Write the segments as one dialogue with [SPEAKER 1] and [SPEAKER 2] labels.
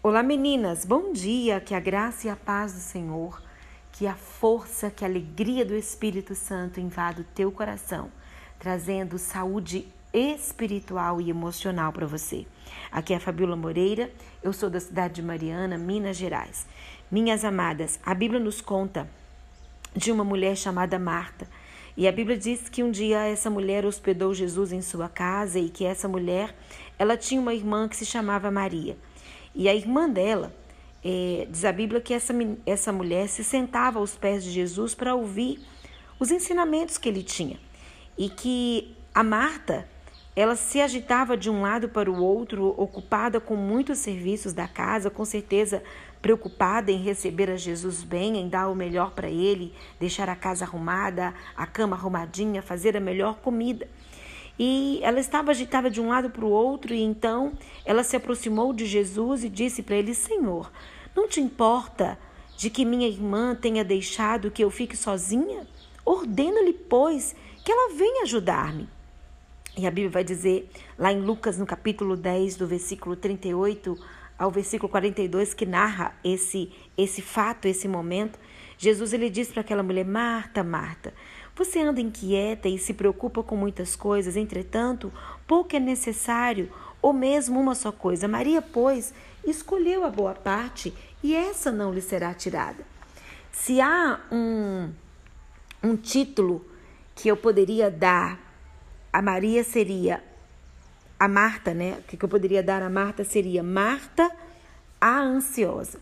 [SPEAKER 1] Olá meninas, bom dia, que a graça e a paz do Senhor, que a força, que a alegria do Espírito Santo invada o teu coração, trazendo saúde espiritual e emocional para você. Aqui é Fabiola Moreira, eu sou da cidade de Mariana, Minas Gerais. Minhas amadas, a Bíblia nos conta de uma mulher chamada Marta. E a Bíblia diz que um dia essa mulher hospedou Jesus em sua casa e que essa mulher, ela tinha uma irmã que se chamava Maria. E a irmã dela, é, diz a Bíblia que essa, essa mulher se sentava aos pés de Jesus para ouvir os ensinamentos que ele tinha. E que a Marta, ela se agitava de um lado para o outro, ocupada com muitos serviços da casa, com certeza preocupada em receber a Jesus bem, em dar o melhor para ele, deixar a casa arrumada, a cama arrumadinha, fazer a melhor comida. E ela estava agitada de um lado para o outro, e então ela se aproximou de Jesus e disse para ele: Senhor, não te importa de que minha irmã tenha deixado que eu fique sozinha? Ordena-lhe, pois, que ela venha ajudar-me. E a Bíblia vai dizer, lá em Lucas, no capítulo 10, do versículo 38 ao versículo 42, que narra esse, esse fato, esse momento, Jesus ele diz para aquela mulher: Marta, Marta, você anda inquieta e se preocupa com muitas coisas, entretanto, pouco é necessário, ou mesmo uma só coisa. Maria, pois, escolheu a boa parte e essa não lhe será tirada. Se há um, um título que eu poderia dar a Maria seria a Marta, né? O que eu poderia dar a Marta seria Marta a ansiosa.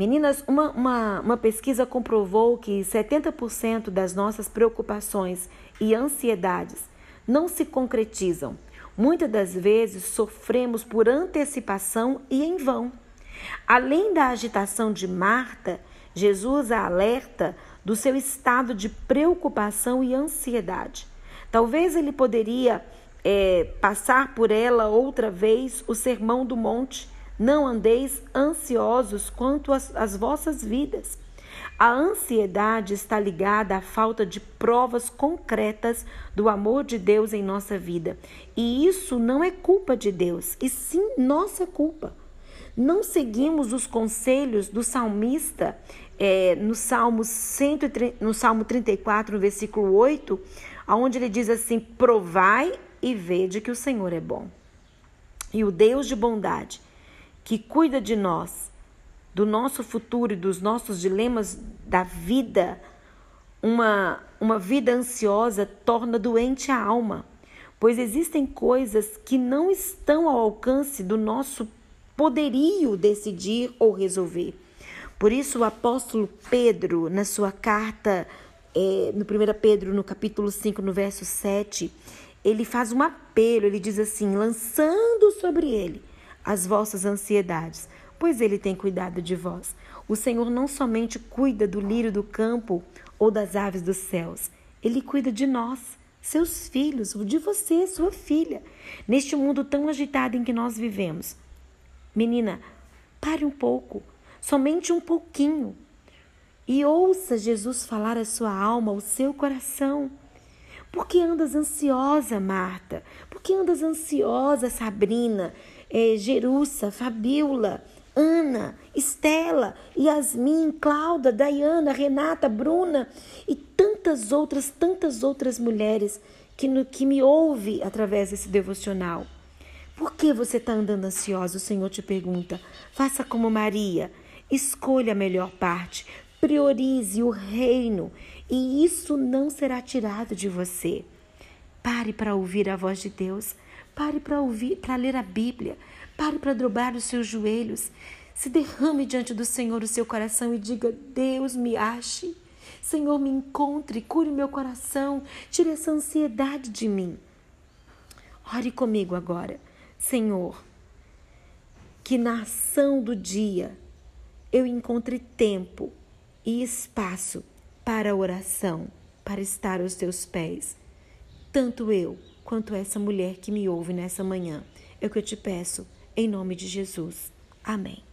[SPEAKER 1] Meninas, uma, uma, uma pesquisa comprovou que 70% das nossas preocupações e ansiedades não se concretizam. Muitas das vezes sofremos por antecipação e em vão. Além da agitação de Marta, Jesus a alerta do seu estado de preocupação e ansiedade. Talvez ele poderia é, passar por ela outra vez o sermão do monte não andeis ansiosos quanto às, às vossas vidas. A ansiedade está ligada à falta de provas concretas do amor de Deus em nossa vida. E isso não é culpa de Deus, e sim nossa culpa. Não seguimos os conselhos do salmista é, no, Salmo 130, no Salmo 34, no versículo 8, onde ele diz assim: Provai e vede que o Senhor é bom. E o Deus de bondade que cuida de nós, do nosso futuro e dos nossos dilemas da vida, uma, uma vida ansiosa torna doente a alma, pois existem coisas que não estão ao alcance do nosso poderio decidir ou resolver. Por isso, o apóstolo Pedro, na sua carta, é, no 1 Pedro, no capítulo 5, no verso 7, ele faz um apelo, ele diz assim: lançando sobre ele as vossas ansiedades, pois ele tem cuidado de vós. O Senhor não somente cuida do lírio do campo ou das aves dos céus, ele cuida de nós, seus filhos, de você, sua filha, neste mundo tão agitado em que nós vivemos. Menina, pare um pouco, somente um pouquinho, e ouça Jesus falar à sua alma, ao seu coração. Por que andas ansiosa, Marta? Por que andas ansiosa, Sabrina? É, Jerussa, Fabiola, Ana, Estela, Yasmin, Cláudia, Dayana, Renata, Bruna e tantas outras, tantas outras mulheres que, no, que me ouve através desse devocional. Por que você está andando ansiosa? O Senhor te pergunta. Faça como Maria. Escolha a melhor parte. Priorize o reino. E isso não será tirado de você. Pare para ouvir a voz de Deus. Pare para ouvir, para ler a Bíblia. Pare para dobrar os seus joelhos. Se derrame diante do Senhor o seu coração e diga: Deus me ache. Senhor, me encontre, cure meu coração, tire essa ansiedade de mim. Ore comigo agora. Senhor, que na ação do dia eu encontre tempo e espaço para oração, para estar aos teus pés. Tanto eu quanto essa mulher que me ouve nessa manhã. É o que eu te peço, em nome de Jesus. Amém.